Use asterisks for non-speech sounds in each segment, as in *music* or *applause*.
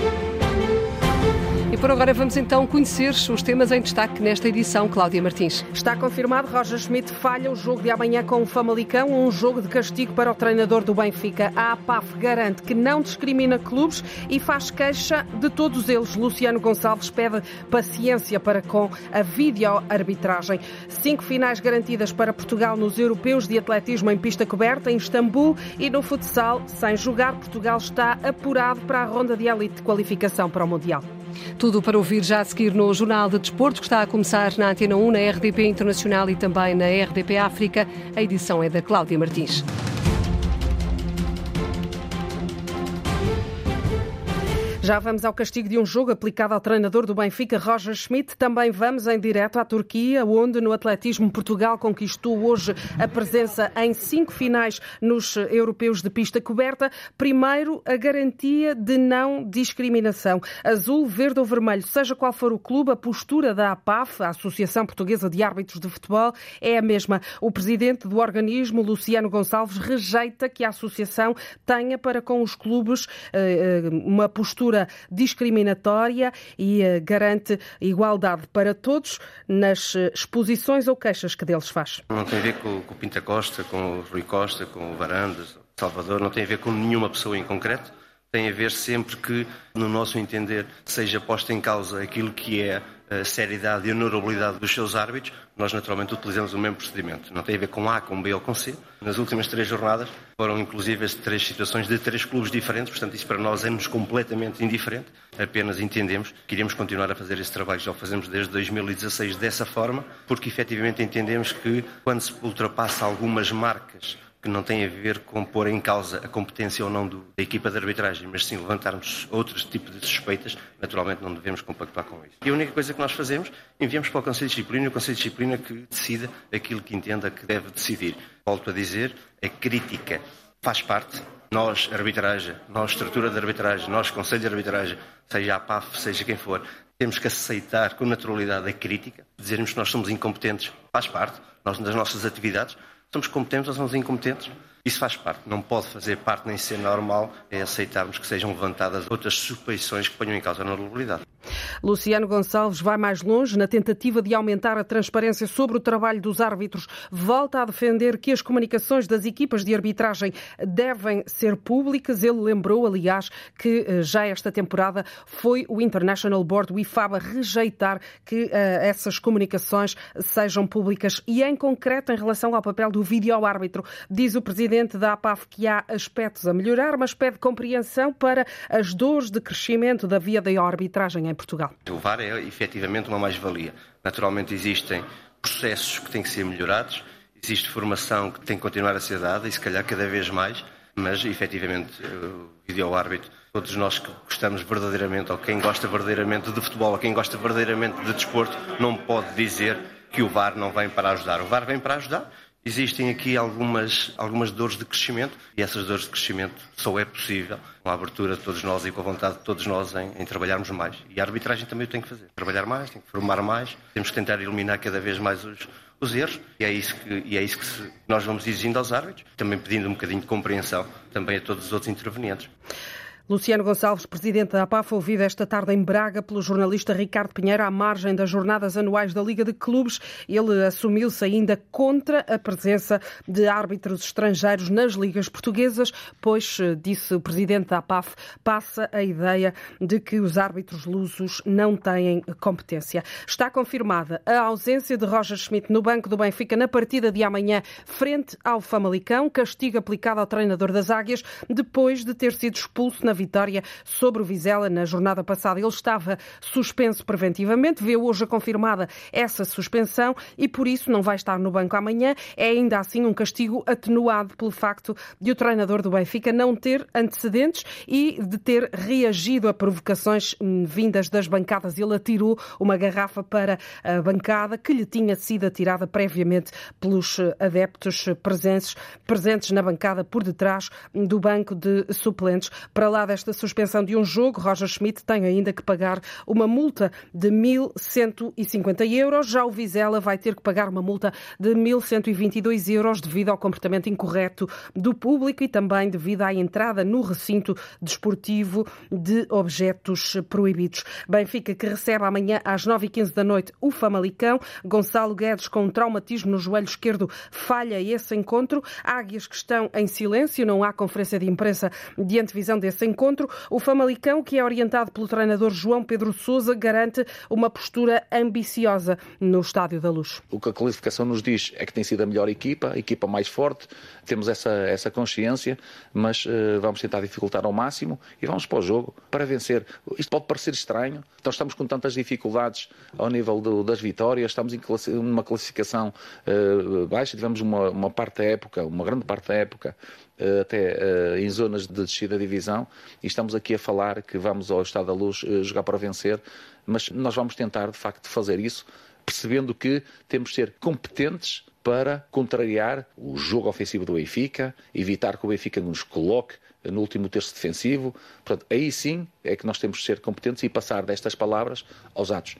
thank you por agora vamos então conhecer os temas em destaque nesta edição. Cláudia Martins. Está confirmado, Roger Schmidt falha o jogo de amanhã com o Famalicão, um jogo de castigo para o treinador do Benfica. A APAF garante que não discrimina clubes e faz queixa de todos eles. Luciano Gonçalves pede paciência para com a videoarbitragem. Cinco finais garantidas para Portugal nos europeus de atletismo em pista coberta em Istambul e no futsal, sem jogar, Portugal está apurado para a ronda de elite de qualificação para o Mundial. Tudo para ouvir já a seguir no Jornal de Desporto, que está a começar na Antena 1, na RDP Internacional e também na RDP África. A edição é da Cláudia Martins. Já vamos ao castigo de um jogo aplicado ao treinador do Benfica, Roger Schmidt. Também vamos em direto à Turquia, onde no atletismo Portugal conquistou hoje a presença em cinco finais nos europeus de pista coberta. Primeiro, a garantia de não discriminação. Azul, verde ou vermelho, seja qual for o clube, a postura da APAF, a Associação Portuguesa de Árbitros de Futebol, é a mesma. O presidente do organismo, Luciano Gonçalves, rejeita que a associação tenha para com os clubes eh, eh, uma postura postura discriminatória e eh, garante igualdade para todos nas eh, exposições ou queixas que deles faz. Não tem a ver com, com o Pinta Costa, com o Rui Costa, com o Varandas, Salvador, não tem a ver com nenhuma pessoa em concreto tem a ver sempre que, no nosso entender, seja posta em causa aquilo que é a seriedade e a honorabilidade dos seus árbitros, nós naturalmente utilizamos o mesmo procedimento. Não tem a ver com A, com B ou com C. Nas últimas três jornadas foram inclusive as três situações de três clubes diferentes, portanto isso para nós é-nos completamente indiferente. Apenas entendemos que iremos continuar a fazer esse trabalho, já o fazemos desde 2016 dessa forma, porque efetivamente entendemos que quando se ultrapassa algumas marcas que não tem a ver com pôr em causa a competência ou não do, da equipa de arbitragem, mas sim levantarmos outros tipos de suspeitas, naturalmente não devemos compactuar com isso. E a única coisa que nós fazemos, enviamos para o Conselho de Disciplina e o Conselho de Disciplina que decida aquilo que entenda que deve decidir. Volto a dizer, a crítica faz parte. Nós, arbitragem, nós, estrutura de arbitragem, nós, Conselho de Arbitragem, seja a PAF, seja quem for, temos que aceitar com naturalidade a crítica, dizermos que nós somos incompetentes, faz parte, nós, das nossas atividades, Somos competentes ou somos incompetentes? Isso faz parte, não pode fazer parte nem ser normal é aceitarmos que sejam levantadas outras suspeições que ponham em causa a normalidade. Luciano Gonçalves vai mais longe na tentativa de aumentar a transparência sobre o trabalho dos árbitros. Volta a defender que as comunicações das equipas de arbitragem devem ser públicas. Ele lembrou, aliás, que eh, já esta temporada foi o International Board, o IFAB, a rejeitar que uh, essas comunicações sejam públicas. E em concreto, em relação ao papel do vídeo-árbitro, diz o presidente da APAF que há aspectos a melhorar, mas pede compreensão para as dores de crescimento da via da arbitragem em Portugal. O VAR é efetivamente uma mais-valia. Naturalmente existem processos que têm que ser melhorados, existe formação que tem que continuar a ser dada e se calhar cada vez mais, mas efetivamente o vídeo-árbitro, todos nós que gostamos verdadeiramente, ou quem gosta verdadeiramente de futebol, ou quem gosta verdadeiramente de desporto, não pode dizer que o VAR não vem para ajudar. O VAR vem para ajudar Existem aqui algumas, algumas dores de crescimento e essas dores de crescimento só é possível com a abertura de todos nós e com a vontade de todos nós em, em trabalharmos mais. E a arbitragem também o tem que fazer. Trabalhar mais, tem que formar mais, temos que tentar eliminar cada vez mais os, os erros e é isso que, e é isso que se, nós vamos exigindo aos árbitros, também pedindo um bocadinho de compreensão também a todos os outros intervenientes. Luciano Gonçalves, presidente da APAF, ouvido esta tarde em Braga pelo jornalista Ricardo Pinheiro à margem das jornadas anuais da Liga de Clubes. Ele assumiu-se ainda contra a presença de árbitros estrangeiros nas ligas portuguesas, pois, eh, disse o presidente da APAF, passa a ideia de que os árbitros lusos não têm competência. Está confirmada a ausência de Roger Schmidt no banco do Benfica na partida de amanhã frente ao Famalicão, castigo aplicado ao treinador das Águias, depois de ter sido expulso na vitória sobre o Vizela na jornada passada. Ele estava suspenso preventivamente, vê hoje confirmada essa suspensão e por isso não vai estar no banco amanhã. É ainda assim um castigo atenuado pelo facto de o treinador do Benfica não ter antecedentes e de ter reagido a provocações vindas das bancadas. Ele atirou uma garrafa para a bancada que lhe tinha sido atirada previamente pelos eh, adeptos presentes, presentes na bancada por detrás do banco de suplentes. Para lá esta suspensão de um jogo, Roger Schmidt tem ainda que pagar uma multa de 1.150 euros. Já o Vizela vai ter que pagar uma multa de 1.122 euros devido ao comportamento incorreto do público e também devido à entrada no recinto desportivo de objetos proibidos. Benfica que recebe amanhã às 9h15 da noite o Famalicão. Gonçalo Guedes com um traumatismo no joelho esquerdo falha esse encontro. Águias que estão em silêncio, não há conferência de imprensa de antevisão desse encontro. O Famalicão, que é orientado pelo treinador João Pedro Sousa, garante uma postura ambiciosa no Estádio da Luz. O que a qualificação nos diz é que tem sido a melhor equipa, a equipa mais forte, temos essa, essa consciência, mas uh, vamos tentar dificultar ao máximo e vamos para o jogo para vencer. Isto pode parecer estranho, então estamos com tantas dificuldades ao nível do, das vitórias, estamos em classi numa classificação uh, baixa, tivemos uma, uma parte da época, uma grande parte da época, até em zonas de descida da divisão, e estamos aqui a falar que vamos ao Estado da Luz jogar para vencer, mas nós vamos tentar de facto fazer isso percebendo que temos de ser competentes para contrariar o jogo ofensivo do Benfica, evitar que o Benfica nos coloque no último terço defensivo. Portanto, aí sim é que nós temos de ser competentes e passar destas palavras aos atos.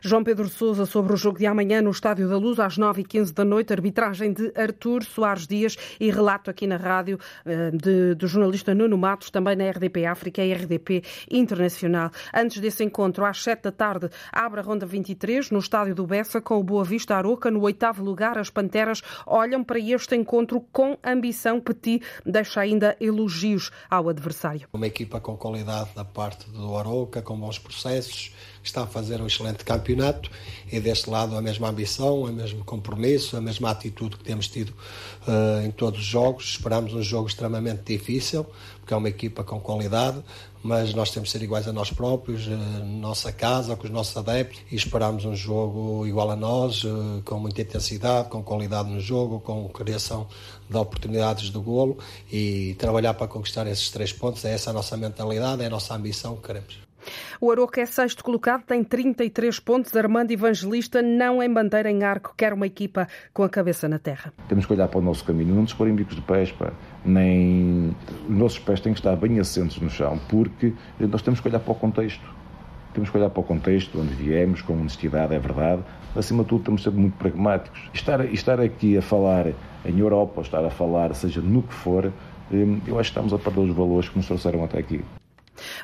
João Pedro Sousa sobre o jogo de amanhã no Estádio da Luz às 9h15 da noite, arbitragem de Artur Soares Dias e relato aqui na rádio eh, de, do jornalista Nuno Matos, também na RDP África e RDP Internacional. Antes desse encontro, às 7 da tarde, abre a ronda 23 no Estádio do Bessa com o Boa Vista Aroca. No oitavo lugar, as Panteras olham para este encontro com ambição. Petit deixa ainda elogios ao adversário. Uma equipa com qualidade da parte do Aroca, com bons processos, está a fazer um excelente campeonato e deste lado a mesma ambição, o mesmo compromisso, a mesma atitude que temos tido uh, em todos os jogos. Esperamos um jogo extremamente difícil, porque é uma equipa com qualidade, mas nós temos de ser iguais a nós próprios, uh, nossa casa, com os nossos adeptos, e esperamos um jogo igual a nós, uh, com muita intensidade, com qualidade no jogo, com criação de oportunidades de golo e trabalhar para conquistar esses três pontos. É essa a nossa mentalidade, é a nossa ambição que queremos. O Aroca é sexto colocado, tem 33 pontos. Armando Evangelista não em bandeira em arco, quer uma equipa com a cabeça na terra. Temos que olhar para o nosso caminho, não nos pôr em bicos de pés, pá. nem os nossos pés têm que estar bem assentos no chão, porque nós temos que olhar para o contexto. Temos que olhar para o contexto, onde viemos, com honestidade, é verdade. Acima de tudo, temos de ser muito pragmáticos. Estar, estar aqui a falar em Europa, estar a falar, seja no que for, hum, eu acho que estamos a perder os valores que nos trouxeram até aqui.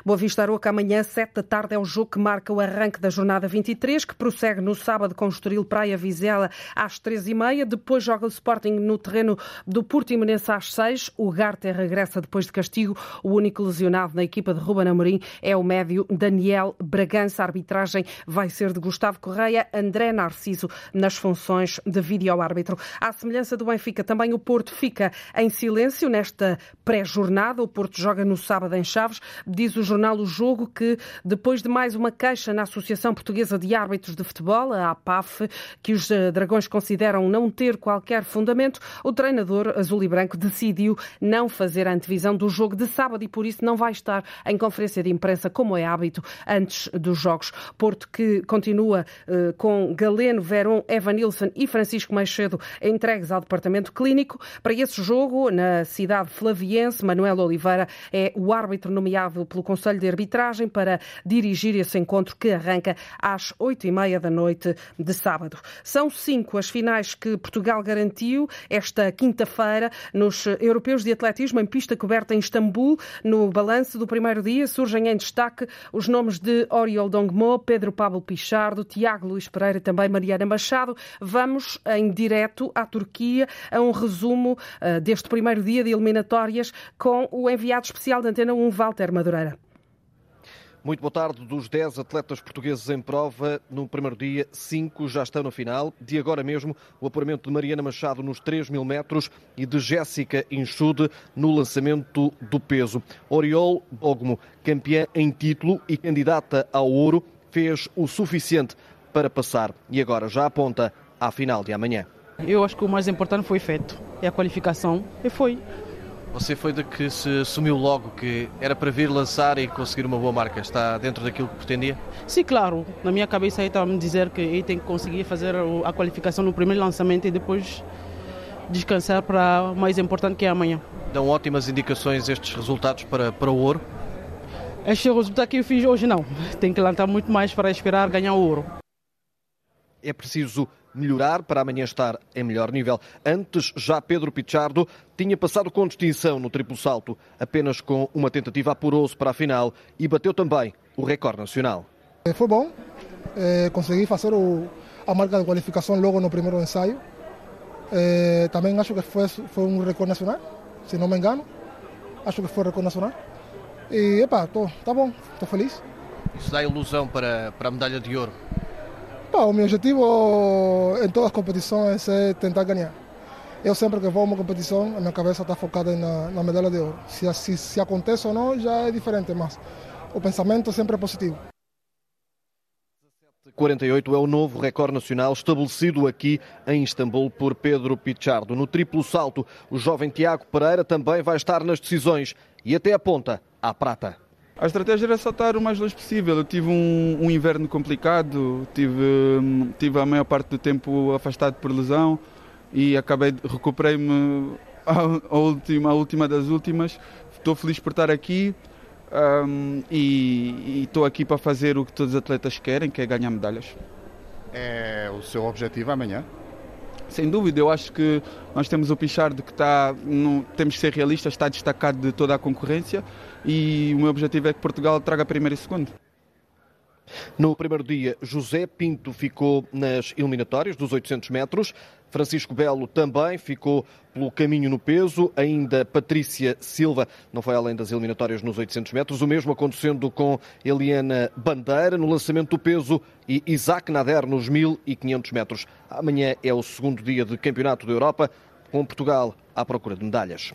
Boa Vista Aroca, amanhã, 7 da tarde, é o jogo que marca o arranque da jornada 23, que prossegue no sábado com o Estoril Praia Vizela às 13h30. Depois joga o Sporting no terreno do Portimonense às 6 O Garte regressa depois de castigo. O único lesionado na equipa de Ruben Amorim é o médio Daniel Bragança. A arbitragem vai ser de Gustavo Correia, André Narciso nas funções de vídeo-árbitro. À semelhança do Benfica, também o Porto fica em silêncio nesta pré-jornada. O Porto joga no sábado em Chaves. Diz o jornal O Jogo que, depois de mais uma queixa na Associação Portuguesa de Árbitros de Futebol, a APAF, que os eh, Dragões consideram não ter qualquer fundamento, o treinador azul e branco decidiu não fazer a antevisão do jogo de sábado e, por isso, não vai estar em conferência de imprensa, como é hábito, antes dos jogos. Porto que continua eh, com Galeno, Verón, Evanilson e Francisco Meixedo entregues ao departamento clínico. Para esse jogo, na cidade flaviense, Manuel Oliveira é o árbitro nomeado pelo Conselho de Arbitragem para dirigir esse encontro que arranca às oito e meia da noite de sábado. São cinco as finais que Portugal garantiu esta quinta-feira nos Europeus de Atletismo em pista coberta em Istambul. No balanço do primeiro dia surgem em destaque os nomes de Oriol Dongmo, Pedro Pablo Pichardo, Tiago Luís Pereira e também Mariana Machado. Vamos em direto à Turquia a um resumo uh, deste primeiro dia de eliminatórias com o enviado especial da Antena 1, Walter Madureira. Muito boa tarde. Dos 10 atletas portugueses em prova, no primeiro dia, 5 já estão na final. De agora mesmo, o apuramento de Mariana Machado nos 3 mil metros e de Jéssica Inchude no lançamento do peso. Oriol Bogmo, campeã em título e candidata ao ouro, fez o suficiente para passar e agora já aponta à final de amanhã. Eu acho que o mais importante foi feito. É a qualificação e foi. Você foi de que se assumiu logo que era para vir lançar e conseguir uma boa marca. Está dentro daquilo que pretendia? Sim, claro. Na minha cabeça aí estava a me dizer que ele tem que conseguir fazer a qualificação no primeiro lançamento e depois descansar para o mais importante que é amanhã. Dão ótimas indicações estes resultados para, para o ouro? Este resultado que eu fiz hoje não. Tem que lançar muito mais para esperar ganhar o ouro. É preciso melhorar para amanhã estar em melhor nível. Antes, já Pedro Pichardo tinha passado com distinção no triplo salto. Apenas com uma tentativa apurou-se para a final e bateu também o recorde nacional. Eh, foi bom. É, consegui fazer o, a marca de qualificação logo no primeiro ensaio. É, também acho que foi, foi um recorde nacional, se não me engano. Acho que foi recorde nacional. E, epá, tô, tá bom, estou feliz. Isso dá ilusão para, para a medalha de ouro? O meu objetivo em todas as competições é tentar ganhar. Eu sempre que vou a uma competição, a minha cabeça está focada na, na medalha de ouro. Se, se, se acontece ou não, já é diferente, mas o pensamento sempre é positivo. 48 é o novo recorde nacional estabelecido aqui em Istambul por Pedro Pichardo. No triplo salto, o jovem Tiago Pereira também vai estar nas decisões e até aponta à prata. A estratégia era saltar o mais longe possível. Eu tive um, um inverno complicado, tive, tive a maior parte do tempo afastado por lesão e acabei recuperei-me *laughs* a, a, última, a última das últimas. Estou feliz por estar aqui. Um, e estou aqui para fazer o que todos os atletas querem, que é ganhar medalhas. É o seu objetivo amanhã? Sem dúvida, eu acho que nós temos o Pichardo que está, no, temos que ser realistas, está destacado de toda a concorrência e o meu objetivo é que Portugal traga primeiro e segundo. No primeiro dia, José Pinto ficou nas eliminatórias dos 800 metros. Francisco Belo também ficou pelo caminho no peso. Ainda Patrícia Silva não foi além das eliminatórias nos 800 metros. O mesmo acontecendo com Eliana Bandeira no lançamento do peso e Isaac Nader nos 1500 metros. Amanhã é o segundo dia de Campeonato da Europa, com Portugal à procura de medalhas.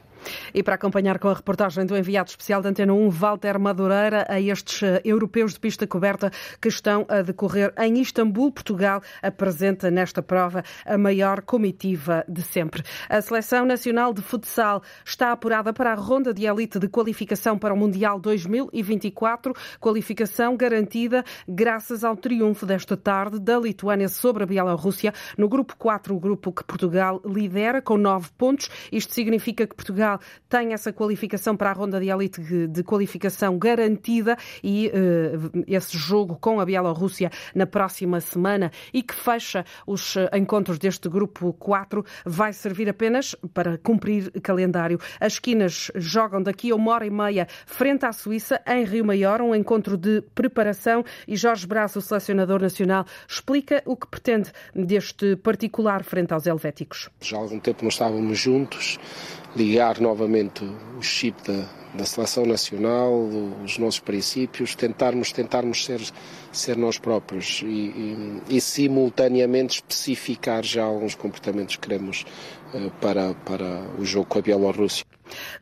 E para acompanhar com a reportagem do enviado especial da Antena 1, Walter Madureira, a estes eh, europeus de pista coberta que estão a decorrer em Istambul, Portugal, apresenta nesta prova a maior comitiva de sempre. A Seleção Nacional de Futsal está apurada para a ronda de elite de qualificação para o Mundial 2024, qualificação garantida graças ao triunfo desta tarde da Lituânia sobre a Bielorrússia no grupo 4, o grupo que Portugal lidera com nove pontos isto significa que Portugal tem essa qualificação para a ronda de elite de qualificação garantida e uh, esse jogo com a Bielorrússia na próxima semana e que fecha os eh, encontros deste grupo 4 vai servir apenas para cumprir calendário. As esquinas jogam daqui a uma hora e meia frente à Suíça em Rio Maior, um encontro de preparação e Jorge Braço, o selecionador nacional, explica o que pretende deste particular frente aos helvéticos. Já há algum tempo não estávamos juntos, ligar novamente o chip da, da seleção nacional, os nossos princípios, tentarmos, tentarmos ser, ser nós próprios e, e, e simultaneamente especificar já alguns comportamentos que queremos uh, para, para o jogo com a Bielorrússia.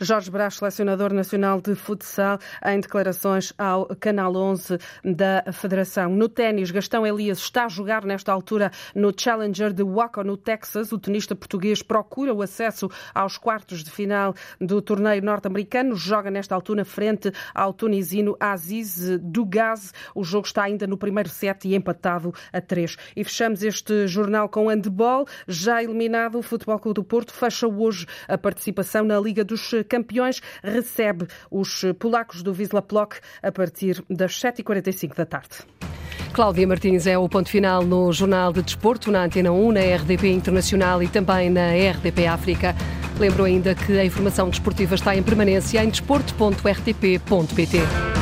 Jorge Brás, selecionador nacional de futsal, em declarações ao Canal 11 da Federação. No ténis, Gastão Elias está a jogar nesta altura no Challenger de Waco, no Texas. O tenista português procura o acesso aos quartos de final do torneio norte-americano. Joga nesta altura frente ao tunisino Aziz Dugaz. O jogo está ainda no primeiro set e empatado a três. E fechamos este jornal com handball. Já eliminado, o Futebol Clube do Porto fecha hoje a participação na Liga dos Campeões recebe os polacos do Wisla Plock a partir das 7h45 da tarde. Cláudia Martins é o ponto final no Jornal de Desporto, na Antena 1, na RDP Internacional e também na RDP África. Lembro ainda que a informação desportiva está em permanência em desporto.rtp.pt.